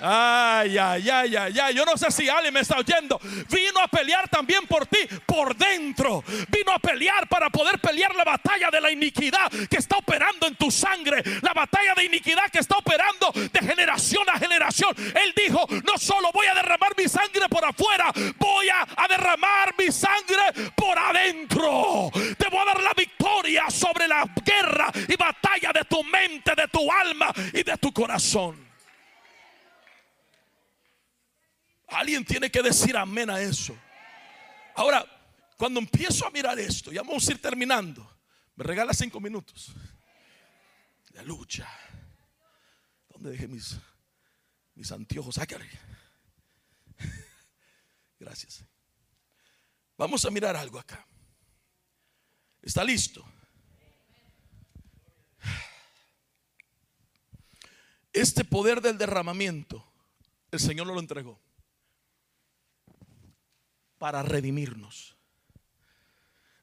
[SPEAKER 1] Ay, ay, ay, ay, ay. Yo no sé si alguien me está oyendo. Vino a pelear también por ti, por dentro. Vino a pelear para poder pelear la batalla de la iniquidad que está operando en tu sangre. La batalla de iniquidad que está operando de generación a generación. Él dijo, no solo voy a derramar mi sangre por afuera, voy a, derramar mi sangre por adentro. Te voy a dar la victoria sobre la guerra y batalla de tu mente, de tu alma y de tu corazón. Alguien tiene que decir amén a eso. Ahora, cuando empiezo a mirar esto, ya vamos a ir terminando. Me regala cinco minutos. La lucha. ¿Dónde dejé mis, mis anteojos? Gracias. Vamos a mirar algo acá. ¿Está listo? Este poder del derramamiento, el Señor nos lo entregó para redimirnos.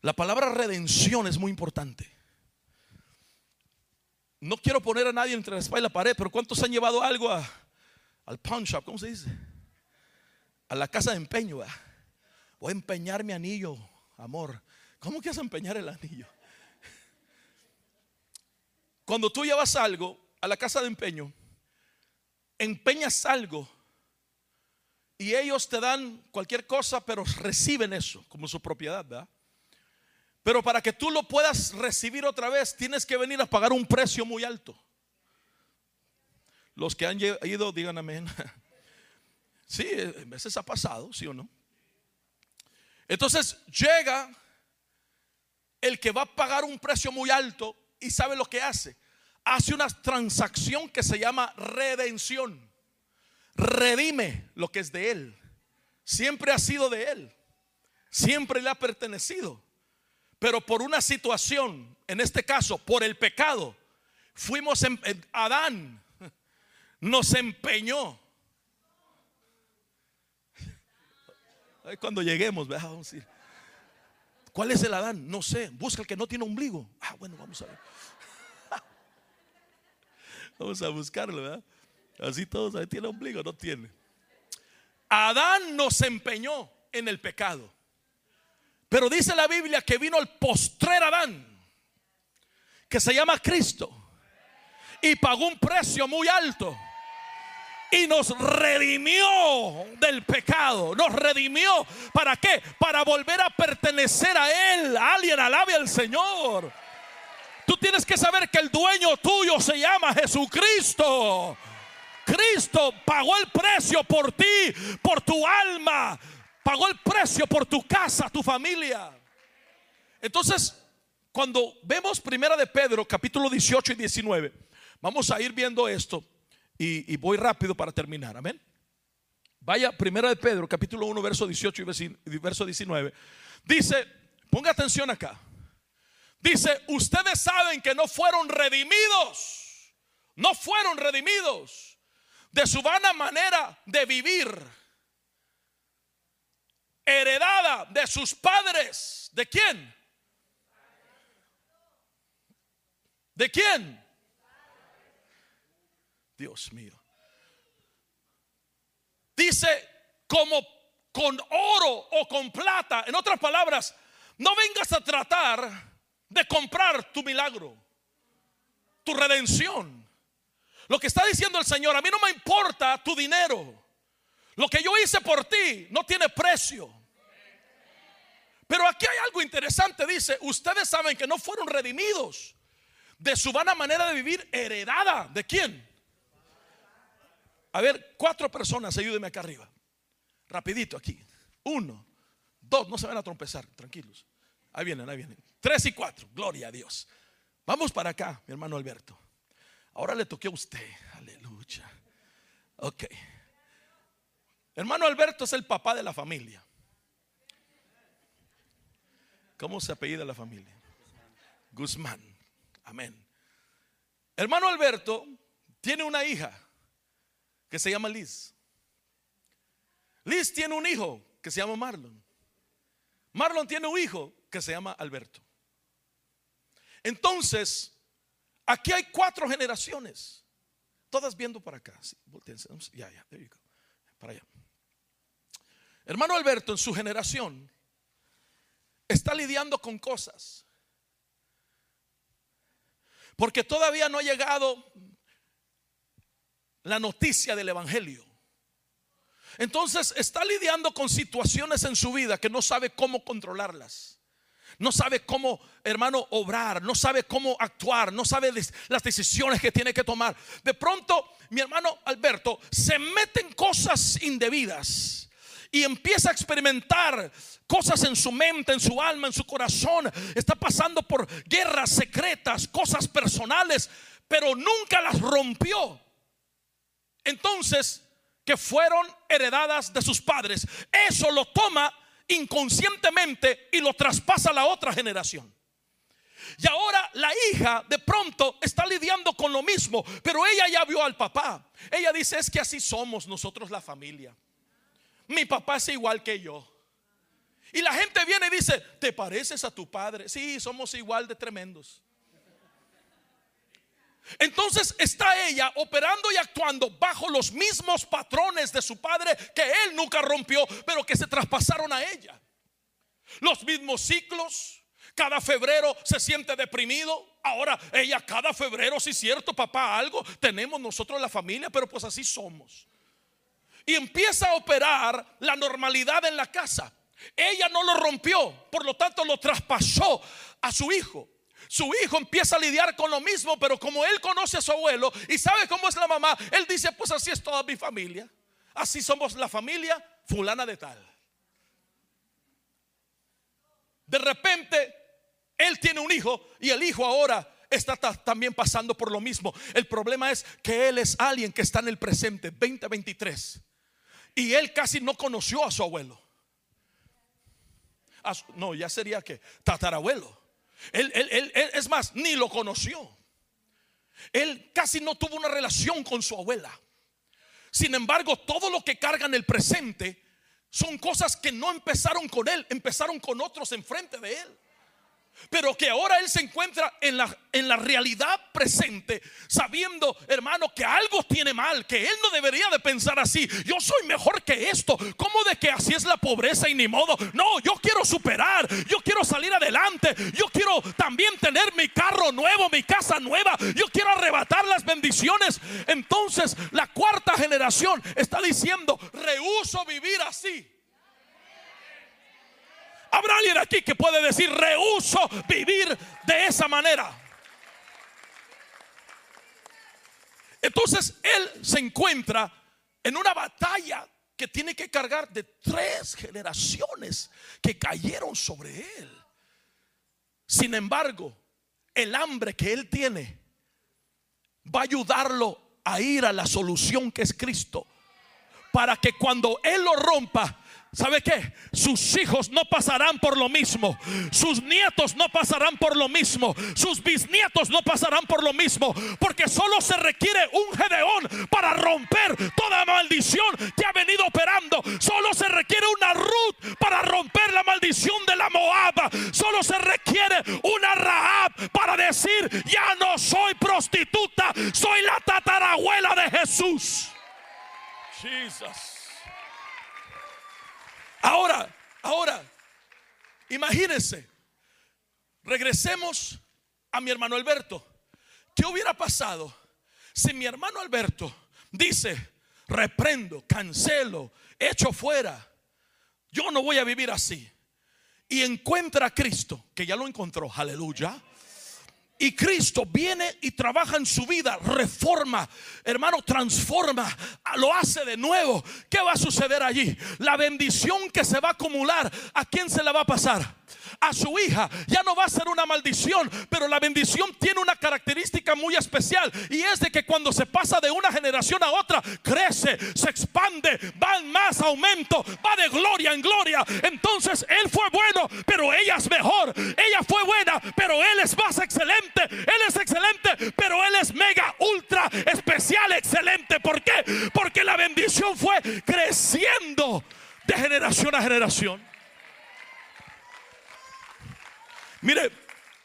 [SPEAKER 1] La palabra redención es muy importante. No quiero poner a nadie entre la espalda y la pared, pero ¿cuántos han llevado algo al pawn shop? ¿Cómo se dice? A la casa de empeño. Voy a empeñar mi anillo, amor. ¿Cómo quieres empeñar el anillo? Cuando tú llevas algo a la casa de empeño, empeñas algo y ellos te dan cualquier cosa, pero reciben eso como su propiedad, ¿verdad? Pero para que tú lo puedas recibir otra vez, tienes que venir a pagar un precio muy alto. Los que han ido, digan amén. Sí, a veces ha pasado, ¿sí o no? Entonces llega el que va a pagar un precio muy alto y sabe lo que hace. Hace una transacción que se llama redención redime lo que es de Él. Siempre ha sido de Él. Siempre le ha pertenecido. Pero por una situación, en este caso, por el pecado, fuimos en, Adán nos empeñó. Cuando lleguemos, vamos a ¿Cuál es el Adán? No sé. Busca el que no tiene ombligo. Ah, bueno, vamos a ver. vamos a buscarlo, ¿verdad? Así todos, ahí tiene ombligo, no tiene. Adán nos empeñó en el pecado. Pero dice la Biblia que vino el postrer Adán, que se llama Cristo. Y pagó un precio muy alto. Y nos redimió del pecado. Nos redimió. ¿Para qué? Para volver a pertenecer a Él. Alguien alabe al Señor. Tú tienes que saber que el dueño tuyo se llama Jesucristo. Cristo pagó el precio por ti, por tu alma. Pagó el precio por tu casa, tu familia. Entonces, cuando vemos Primera de Pedro, capítulo 18 y 19, vamos a ir viendo esto y, voy rápido para terminar. Amén. Vaya, Primera de Pedro, capítulo 1, verso 18 y verso 19. Dice, ponga atención acá. Dice, ustedes saben que no fueron redimidos. No fueron redimidos de su vana manera de vivir. Heredada de sus padres. ¿De quién? ¿De quién? Dios mío. Dice como con oro o con plata. En otras palabras, no vengas a tratar de comprar tu milagro, tu redención. Lo que está diciendo el Señor, a mí no me importa tu dinero. Lo que yo hice por ti no tiene precio. Pero aquí hay algo interesante, dice, ustedes saben que no fueron redimidos de su vana manera de vivir heredada. ¿De quién? A ver, cuatro personas, ayúdenme acá arriba. Rapidito aquí. Uno, dos, no se van a trompezar, tranquilos. Ahí vienen, ahí vienen. Tres y cuatro. Gloria a Dios. Vamos para acá, mi hermano Alberto. Ahora le toqué a usted. Aleluya. Ok. Hermano Alberto es el papá de la familia. ¿Cómo se apellida la familia? Guzmán. Amén. Hermano Alberto tiene una hija que se llama Liz. Liz tiene un hijo que se llama Marlon. Marlon tiene un hijo que se llama Alberto. Entonces, aquí hay cuatro generaciones, todas viendo para acá. ya, ya, para allá. Hermano Alberto, en su generación, está lidiando con cosas. Porque todavía no ha llegado la noticia del Evangelio. Entonces está lidiando con situaciones en su vida que no sabe cómo controlarlas no sabe cómo, hermano, obrar, no sabe cómo actuar, no sabe las decisiones que tiene que tomar. De pronto, mi hermano Alberto se mete en cosas indebidas y empieza a experimentar cosas en su mente, en su alma, en su corazón. Está pasando por guerras secretas, cosas personales, pero nunca las rompió. Entonces, que fueron heredadas de sus padres. Eso lo toma inconscientemente y lo traspasa a la otra generación. Y ahora la hija de pronto está lidiando con lo mismo, pero ella ya vio al papá. Ella dice, es que así somos nosotros la familia. Mi papá es igual que yo. Y la gente viene y dice, ¿te pareces a tu padre? Sí, somos igual de tremendos. Entonces está ella operando y actuando bajo los mismos patrones de su padre que él nunca rompió, pero que se traspasaron a ella. Los mismos ciclos. Cada febrero se siente deprimido. Ahora ella cada febrero, si es cierto, papá, algo tenemos nosotros la familia, pero pues así somos. Y empieza a operar la normalidad en la casa. Ella no lo rompió, por lo tanto lo traspasó a su hijo. Su hijo empieza a lidiar con lo mismo, pero como él conoce a su abuelo y sabe cómo es la mamá, él dice, pues así es toda mi familia. Así somos la familia fulana de tal. De repente, él tiene un hijo y el hijo ahora está también pasando por lo mismo. El problema es que él es alguien que está en el presente, 2023. Y él casi no conoció a su abuelo. no, ya sería que tatarabuelo. Él, es más, ni lo conoció. Él casi no tuvo una relación con su abuela. Sin embargo, todo lo que carga en el presente son cosas que no empezaron con él, empezaron con otros enfrente de él. Pero que ahora él se encuentra en la, en la realidad presente, sabiendo, hermano, que algo tiene mal, que él no debería de pensar así. Yo soy mejor que esto. ¿Cómo de que así es la pobreza y ni modo? No, yo quiero superar, yo quiero salir adelante, yo quiero también tener mi carro nuevo, mi casa nueva, yo quiero arrebatar las bendiciones. Entonces, la cuarta generación está diciendo, rehuso vivir así. Habrá alguien aquí que puede decir, rehuso vivir de esa manera. Entonces él se encuentra en una batalla que tiene que cargar de tres generaciones que cayeron sobre él. Sin embargo, el hambre que él tiene va a ayudarlo a ir a la solución que es Cristo. Para que cuando él lo rompa, ¿Sabe qué? Sus hijos no pasarán por lo mismo. Sus nietos no pasarán por lo mismo. Sus bisnietos no pasarán por lo mismo. Porque solo se requiere un Gedeón para romper toda maldición que ha venido operando. Solo se requiere una Ruth para romper la maldición de la Moab. Solo se requiere una Rahab para decir, ya no soy prostituta, soy la tatarabuela de Jesús. Jesus. Ahora, ahora, imagínense, regresemos a mi hermano Alberto. ¿Qué hubiera pasado si mi hermano Alberto dice, reprendo, cancelo, echo fuera, yo no voy a vivir así? Y encuentra a Cristo, que ya lo encontró, aleluya y Cristo viene y trabaja en su vida, reforma, hermano, transforma, lo hace de nuevo. ¿Qué va a suceder allí? La bendición que se va a acumular, ¿a quién se la va a pasar? A su hija. Ya no va a ser una maldición, pero la bendición tiene una característica muy especial y es de que cuando se pasa de una generación a otra, crece, se expande, va en más aumento, va de gloria en gloria. Entonces él fue bueno, pero ella es mejor. Ella fue buena, pero él es más excelente. Él es excelente, pero él es mega, ultra, especial, excelente. ¿Por qué? Porque la bendición fue creciendo de generación a generación. Mire,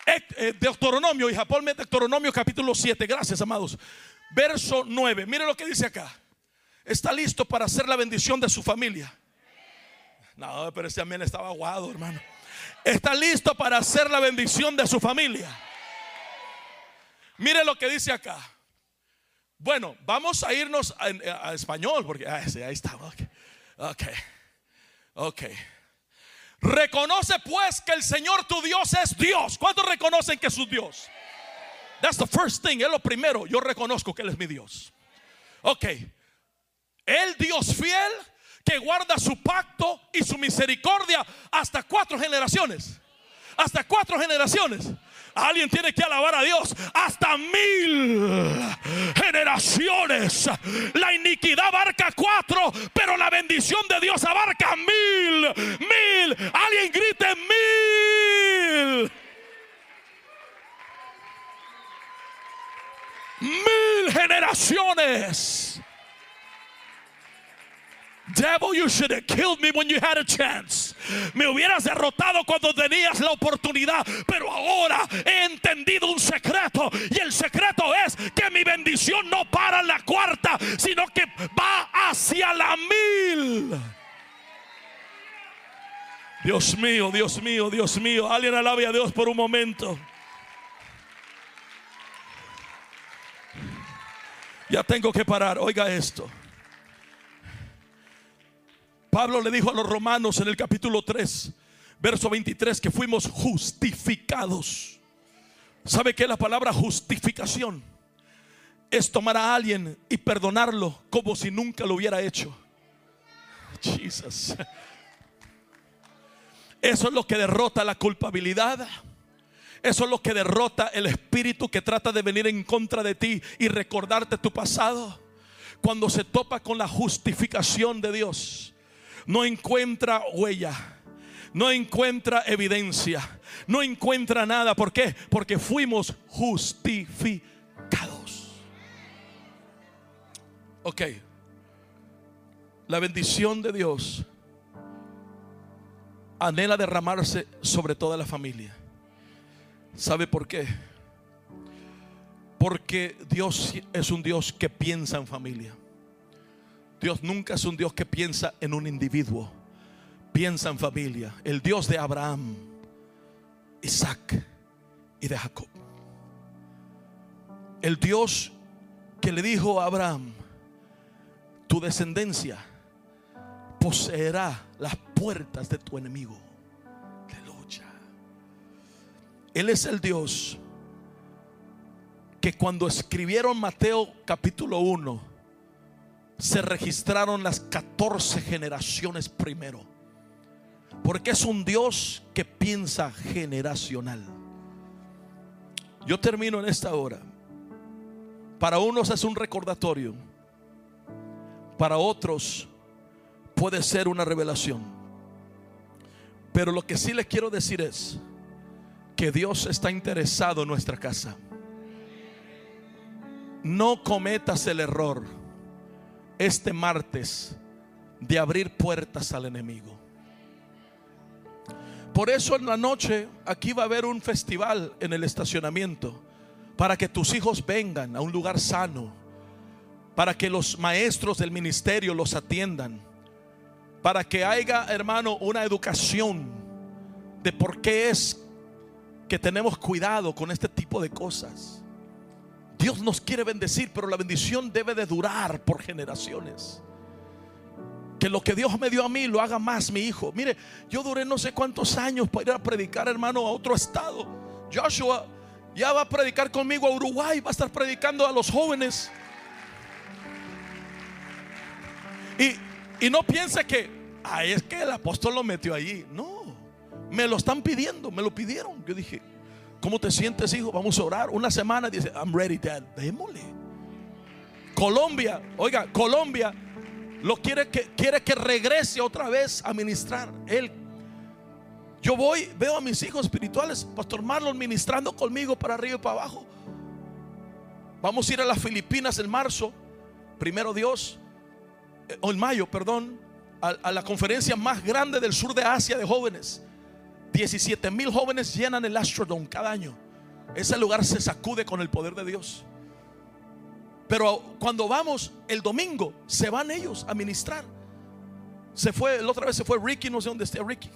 [SPEAKER 1] eh, Deuteronomio, y Japón Deuteronomio capítulo 7, gracias amados. Verso 9, mire lo que dice acá. Está listo para hacer la bendición de su familia. No, pero este también estaba aguado, hermano. Está listo para hacer la bendición de su familia. Mire lo que dice acá. Bueno, vamos a irnos a, español, porque ah, ahí está. Ok, ok. okay. Reconoce pues que el Señor tu Dios es Dios. ¿Cuántos reconocen que es su Dios? That's the first thing. Es lo primero. Yo reconozco que Él es mi Dios. Ok. El Dios fiel que guarda su pacto y su misericordia hasta cuatro generaciones. Hasta cuatro generaciones. Alguien tiene que alabar a Dios hasta mil generaciones. La iniquidad abarca cuatro, pero la bendición de Dios abarca mil, mil. Alguien grite mil. Mil generaciones. Devil, you should have killed me when you had a chance. Me hubieras derrotado cuando tenías la oportunidad, pero ahora he entendido un secreto y el secreto es que mi bendición no para en la cuarta, sino que va hacia la mil. Dios mío, Dios mío, Dios mío. Alguien alabe a Dios por un momento. Ya tengo que parar. Oiga esto. Pablo le dijo a los romanos en el capítulo 3, verso 23, que fuimos justificados. ¿Sabe qué es la palabra justificación? Es tomar a alguien y perdonarlo como si nunca lo hubiera hecho. Jesus. Eso es lo que derrota la culpabilidad. Eso es lo que derrota el espíritu que trata de venir en contra de ti y recordarte tu pasado. Cuando se topa con la justificación de Dios no encuentra huella, no encuentra evidencia, no encuentra nada. ¿Por qué? Porque fuimos justificados. Ok, la bendición de Dios anhela derramarse sobre toda la familia. ¿Sabe por qué? Porque Dios es un Dios que piensa en familia. Dios nunca es un Dios que piensa en un individuo. Piensa en familia. El Dios de Abraham, Isaac y de Jacob. El Dios que le dijo a Abraham, tu descendencia poseerá las puertas de tu enemigo. Aleluya. Él es el Dios que cuando escribieron Mateo capítulo 1, se registraron las 14 generaciones primero. Porque es un Dios que piensa generacional. Yo termino en esta hora. Para unos es un recordatorio. Para otros puede ser una revelación. Pero lo que sí les quiero decir es que Dios está interesado en nuestra casa. No cometas el error este martes de abrir puertas al enemigo. Por eso en la noche aquí va a haber un festival en el estacionamiento para que tus hijos vengan a un lugar sano, para que los maestros del ministerio los atiendan, para que haya, hermano, una educación de por qué es que tenemos cuidado con este tipo de cosas. Dios nos quiere bendecir, pero la bendición debe de durar por generaciones. Que lo que Dios me dio a mí lo haga más mi hijo. Mire, yo duré no sé cuántos años para ir a predicar, hermano, a otro estado. Joshua ya va a predicar conmigo a Uruguay, va a estar predicando a los jóvenes. Y, y no piense que, ay, es que el apóstol lo metió allí. No, me lo están pidiendo, me lo pidieron. Yo dije, ¿Cómo te sientes, hijo? Vamos a orar. Una semana dice, I'm ready, dad. Démosle. Colombia, oiga, Colombia lo quiere que quiere que regrese otra vez a ministrar. Él yo voy, veo a mis hijos espirituales, Pastor Marlon ministrando conmigo para arriba y para abajo. Vamos a ir a las Filipinas en marzo, primero Dios, eh, o en mayo, perdón, a, a la conferencia más grande del sur de Asia de jóvenes. 17 mil jóvenes llenan el Astrodome cada año. Ese lugar se sacude con el poder de Dios. Pero cuando vamos el domingo, se van ellos a ministrar. Se fue, la otra vez se fue Ricky, no sé dónde está Ricky.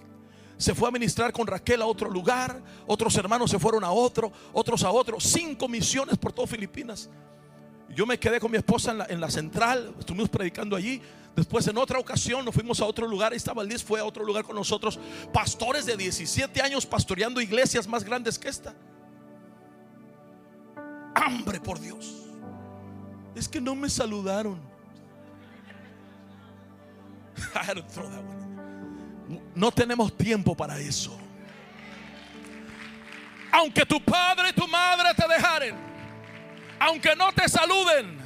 [SPEAKER 1] Se fue a ministrar con Raquel a otro lugar. Otros hermanos se fueron a otro, otros a otro. Cinco misiones por todo Filipinas. Yo me quedé con mi esposa en la, en la central, estuvimos predicando allí. Después en otra ocasión nos fuimos a otro lugar, y estaba fue a otro lugar con nosotros, pastores de 17 años pastoreando iglesias más grandes que esta. Hambre por Dios. Es que no me saludaron. No tenemos tiempo para eso. Aunque tu padre y tu madre te dejaren, aunque no te saluden,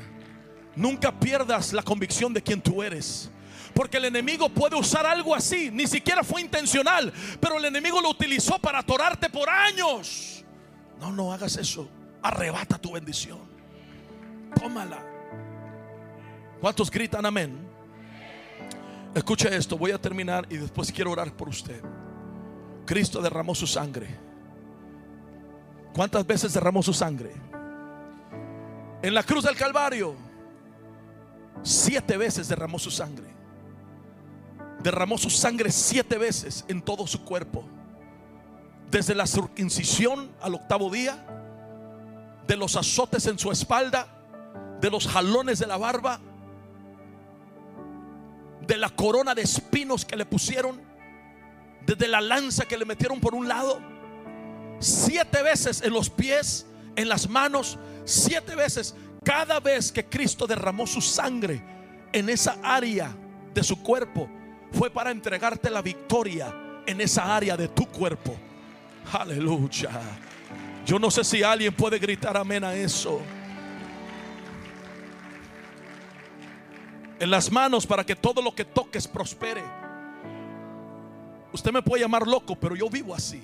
[SPEAKER 1] Nunca pierdas la convicción de quien tú eres. Porque el enemigo puede usar algo así. Ni siquiera fue intencional. Pero el enemigo lo utilizó para atorarte por años. No, no hagas eso. Arrebata tu bendición. Tómala. ¿Cuántos gritan amén? Escuche esto. Voy a terminar y después quiero orar por usted. Cristo derramó su sangre. ¿Cuántas veces derramó su sangre? En la cruz del Calvario Siete veces derramó su sangre. Derramó su sangre siete veces en todo su cuerpo. Desde la circuncisión al octavo día, de los azotes en su espalda, de los jalones de la barba, de la corona de espinos que le pusieron, desde la lanza que le metieron por un lado, siete veces en los pies, en las manos, siete veces cada vez que Cristo derramó su sangre en esa área de su cuerpo, fue para entregarte la victoria en esa área de tu cuerpo. Aleluya. Yo no sé si alguien puede gritar amén a eso. En las manos para que todo lo que toques prospere. Usted me puede llamar loco, pero yo vivo así.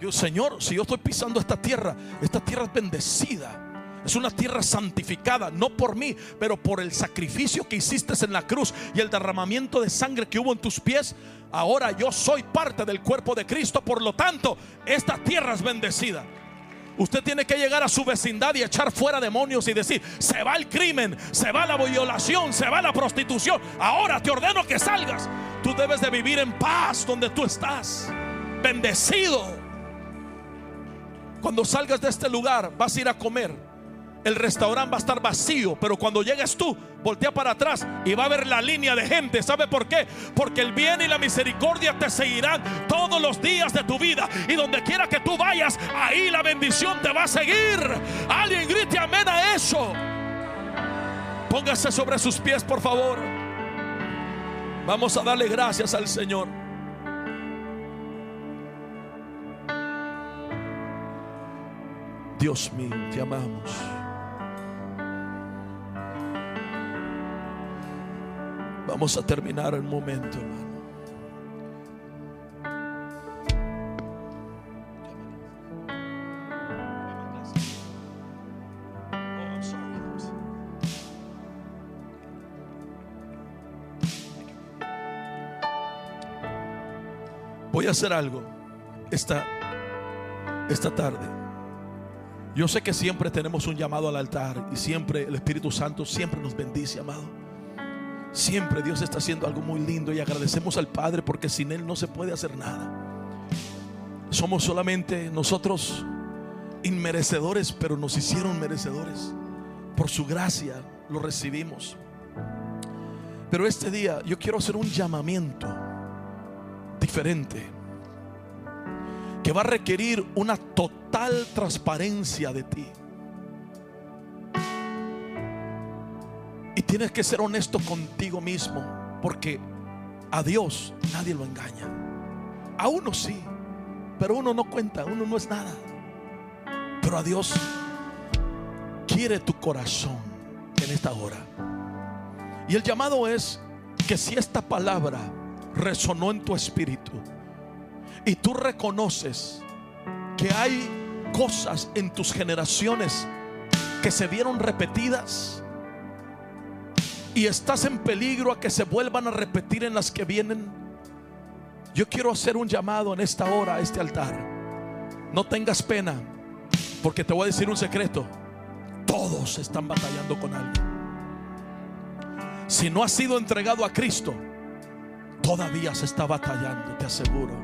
[SPEAKER 1] Yo, Señor, si yo estoy pisando esta tierra, esta tierra es bendecida. Es una tierra santificada, no por mí, pero por el sacrificio que hiciste en la cruz y el derramamiento de sangre que hubo en tus pies. Ahora yo soy parte del cuerpo de Cristo, por lo tanto, esta tierra es bendecida. Usted tiene que llegar a su vecindad y echar fuera demonios y decir, se va el crimen, se va la violación, se va la prostitución. Ahora te ordeno que salgas. Tú debes de vivir en paz donde tú estás. Bendecido. Cuando salgas de este lugar vas a ir a comer el restaurante va a estar vacío, pero cuando llegues tú, voltea para atrás y va a ver la línea de gente. ¿Sabe por qué? Porque el bien y la misericordia te seguirán todos los días de tu vida. Y donde quiera que tú vayas, ahí la bendición te va a seguir. Alguien grite amén a eso. Póngase sobre sus pies, por favor. Vamos a darle gracias al Señor. Dios mío, te amamos. Vamos a terminar el momento, hermano. Voy a hacer algo esta, esta tarde. Yo sé que siempre tenemos un llamado al altar y siempre el Espíritu Santo siempre nos bendice, amado. Siempre Dios está haciendo algo muy lindo y agradecemos al Padre porque sin Él no se puede hacer nada. Somos solamente nosotros inmerecedores, pero nos hicieron merecedores. Por su gracia lo recibimos. Pero este día yo quiero hacer un llamamiento diferente que va a requerir una total transparencia de ti. Tienes que ser honesto contigo mismo, porque a Dios nadie lo engaña. A uno sí, pero uno no cuenta, uno no es nada. Pero a Dios quiere tu corazón en esta hora. Y el llamado es que si esta palabra resonó en tu espíritu y tú reconoces que hay cosas en tus generaciones que se vieron repetidas, y estás en peligro a que se vuelvan a repetir en las que vienen, yo quiero hacer un llamado en esta hora a este altar. No tengas pena, porque te voy a decir un secreto. Todos están batallando con algo. Si no has sido entregado a Cristo, todavía se está batallando, te aseguro.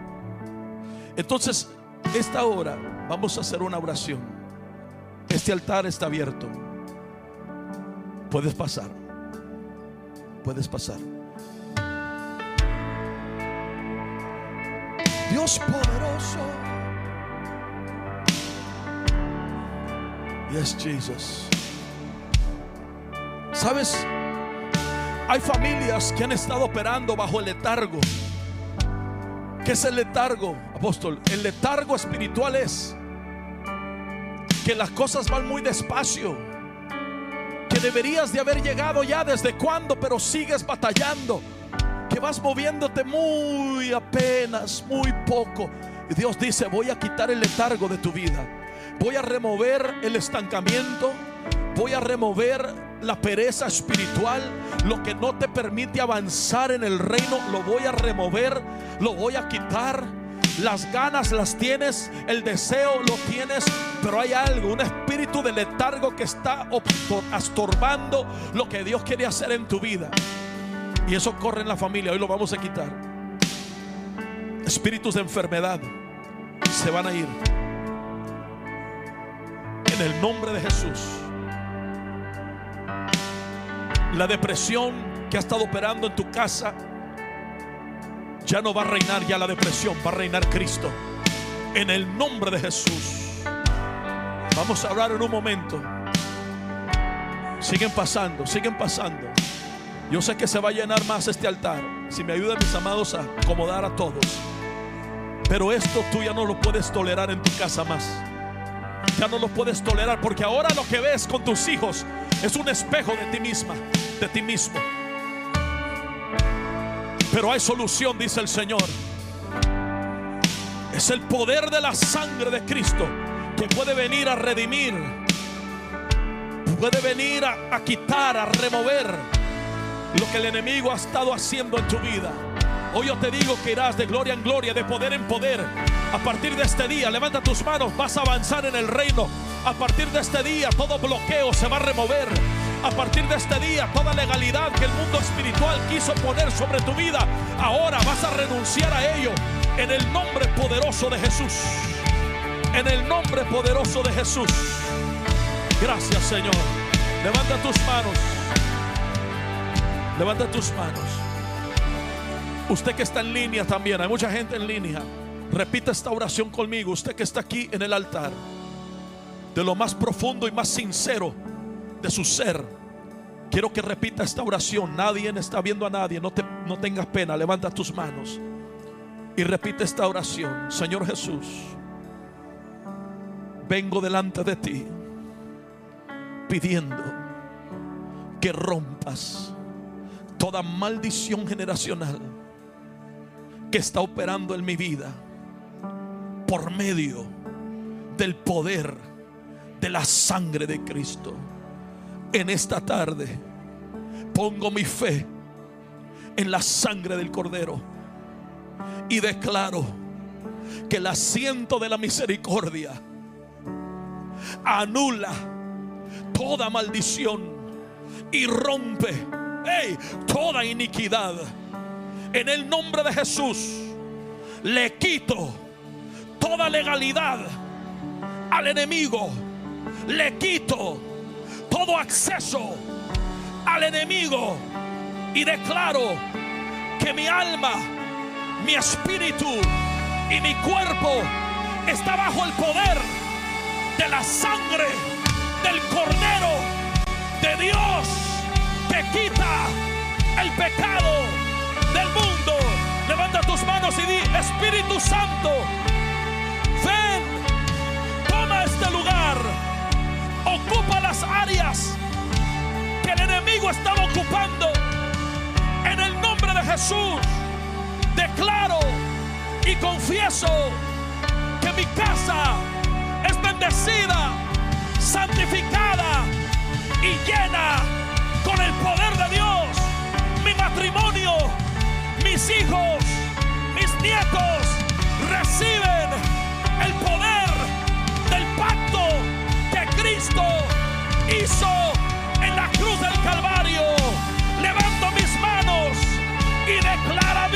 [SPEAKER 1] Entonces, esta hora vamos a hacer una oración. Este altar está abierto. Puedes pasar puedes pasar. Dios poderoso. Yes, Jesus. ¿Sabes? Hay familias que han estado operando bajo el letargo. ¿Qué es el letargo, apóstol? El letargo espiritual es que las cosas van muy despacio deberías de haber llegado ya desde cuándo, pero sigues batallando, que vas moviéndote muy apenas, muy poco. Y Dios dice, voy a quitar el letargo de tu vida, voy a remover el estancamiento, voy a remover la pereza espiritual, lo que no te permite avanzar en el reino, lo voy a remover, lo voy a quitar las ganas las tienes, el deseo lo tienes, pero hay algo, un espíritu de letargo que está estorbando lo que Dios quiere hacer en tu vida. Y eso corre en la familia, hoy lo vamos a quitar. Espíritus de enfermedad se van a ir. En el nombre de Jesús. La depresión que ha estado operando en tu casa ya no va a reinar ya la depresión, va a reinar Cristo. En el nombre de Jesús. Vamos a hablar en un momento. Siguen pasando, siguen pasando. Yo sé que se va a llenar más este altar. Si me ayudan mis amados a acomodar a todos. Pero esto tú ya no lo puedes tolerar en tu casa más. Ya no lo puedes tolerar porque ahora lo que ves con tus hijos es un espejo de ti misma, de ti mismo. Pero hay solución, dice el Señor. Es el poder de la sangre de Cristo que puede venir a redimir puede venir a, quitar, a remover lo que el enemigo ha estado haciendo en tu vida. Hoy yo te digo que irás de gloria en gloria, de poder en poder. A partir de este día, levanta tus manos, vas a avanzar en el reino. A partir de este día, todo bloqueo se va a remover. A partir de este día, toda legalidad que el mundo espiritual quiso poner sobre tu vida, ahora vas a renunciar a ello en el nombre poderoso de Jesús. En el nombre poderoso de Jesús. Gracias, Señor. Levanta tus manos. Levanta tus manos. Usted que está en línea también, hay mucha gente en línea. Repita esta oración conmigo. Usted que está aquí en el altar, de lo más profundo y más sincero de su ser, quiero que repita esta oración. Nadie está viendo a nadie. No, te, no tengas pena. Levanta tus manos y repite esta oración. Señor Jesús, vengo delante de ti pidiendo que rompas toda maldición generacional que está operando en mi vida por medio del poder de la sangre de Cristo. En esta tarde pongo mi fe en la sangre del Cordero y declaro que el asiento de la misericordia anula toda maldición y rompe toda iniquidad. En el nombre de Jesús le quito toda legalidad al enemigo. Le quito todo acceso al enemigo y declaro que mi alma, mi espíritu y mi cuerpo está bajo el poder de la sangre del Cordero de Dios que quita el pecado del mundo. Levanta tus manos y di, Espíritu Santo, ven, toma este lugar, ocupa las áreas que el enemigo estaba ocupando. En el nombre de Jesús, declaro y confieso que mi casa es bendecida, santificada y llena con el poder de Dios. Mi matrimonio, mis hijos, mis nietos reciben el poder del pacto Cristo hizo en la cruz del Calvario. Levanto mis manos y declaro